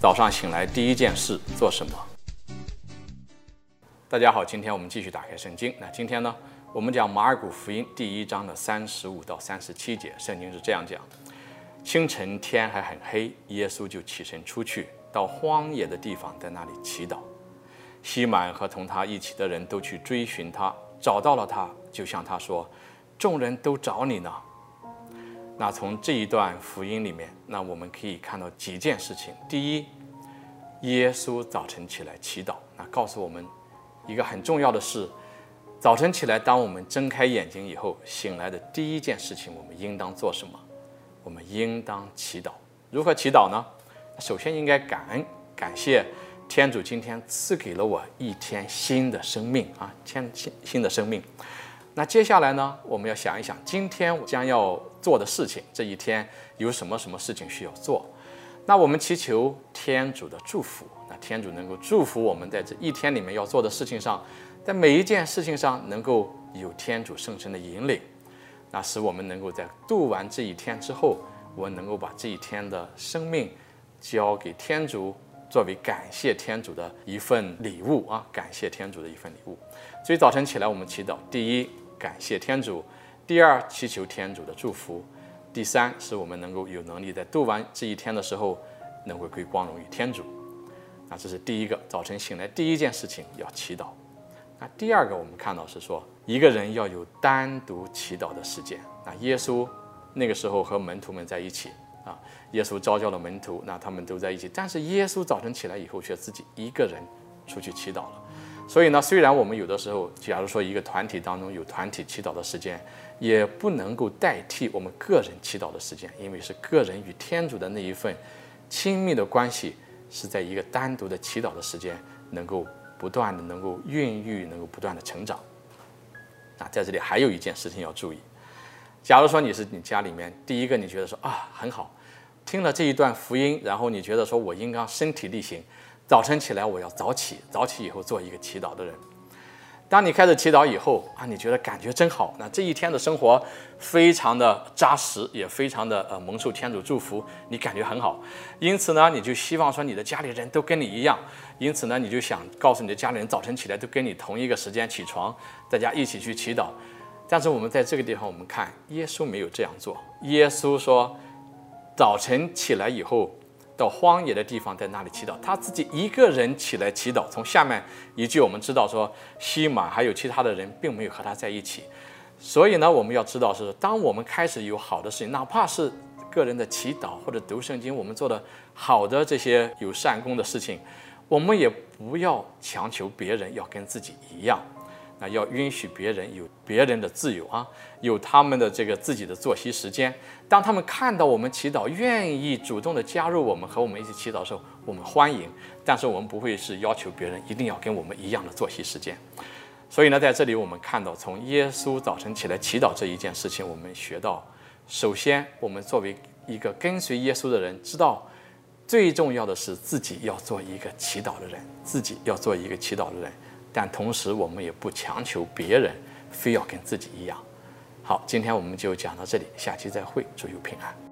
早上醒来第一件事做什么？大家好，今天我们继续打开圣经。那今天呢，我们讲马尔谷福音第一章的三十五到三十七节，圣经是这样讲：清晨天还很黑，耶稣就起身出去，到荒野的地方，在那里祈祷。西满和同他一起的人都去追寻他，找到了他，就向他说：“众人都找你呢。”那从这一段福音里面，那我们可以看到几件事情。第一，耶稣早晨起来祈祷，那告诉我们一个很重要的事：早晨起来，当我们睁开眼睛以后，醒来的第一件事情，我们应当做什么？我们应当祈祷。如何祈祷呢？首先应该感恩，感谢天主今天赐给了我一天新的生命啊，天新新的生命。那接下来呢，我们要想一想，今天我将要做的事情，这一天有什么什么事情需要做？那我们祈求天主的祝福，那天主能够祝福我们在这一天里面要做的事情上，在每一件事情上能够有天主圣神的引领，那使我们能够在度完这一天之后，我们能够把这一天的生命交给天主，作为感谢天主的一份礼物啊，感谢天主的一份礼物。所以早晨起来我们祈祷，第一。感谢天主，第二，祈求天主的祝福，第三，是我们能够有能力在度完这一天的时候，能够归光荣于天主。那这是第一个，早晨醒来第一件事情要祈祷。那第二个，我们看到是说，一个人要有单独祈祷的时间。那耶稣那个时候和门徒们在一起啊，耶稣召叫了门徒，那他们都在一起，但是耶稣早晨起来以后，却自己一个人出去祈祷了。所以呢，虽然我们有的时候，假如说一个团体当中有团体祈祷的时间，也不能够代替我们个人祈祷的时间，因为是个人与天主的那一份亲密的关系，是在一个单独的祈祷的时间，能够不断的能够孕育，能够不断的成长。啊，在这里还有一件事情要注意，假如说你是你家里面第一个，你觉得说啊很好，听了这一段福音，然后你觉得说我应该身体力行。早晨起来，我要早起，早起以后做一个祈祷的人。当你开始祈祷以后啊，你觉得感觉真好，那这一天的生活非常的扎实，也非常的呃蒙受天主祝福，你感觉很好。因此呢，你就希望说你的家里人都跟你一样，因此呢，你就想告诉你的家里人，早晨起来都跟你同一个时间起床，大家一起去祈祷。但是我们在这个地方，我们看耶稣没有这样做。耶稣说，早晨起来以后。到荒野的地方，在那里祈祷。他自己一个人起来祈祷。从下面一句，我们知道说，西满还有其他的人并没有和他在一起。所以呢，我们要知道是，当我们开始有好的事情，哪怕是个人的祈祷或者读圣经，我们做的好的这些有善功的事情，我们也不要强求别人要跟自己一样。那要允许别人有别人的自由啊，有他们的这个自己的作息时间。当他们看到我们祈祷，愿意主动的加入我们和我们一起祈祷的时候，我们欢迎。但是我们不会是要求别人一定要跟我们一样的作息时间。所以呢，在这里我们看到，从耶稣早晨起来祈祷这一件事情，我们学到，首先我们作为一个跟随耶稣的人，知道最重要的是自己要做一个祈祷的人，自己要做一个祈祷的人。但同时，我们也不强求别人非要跟自己一样。好，今天我们就讲到这里，下期再会，祝有平安。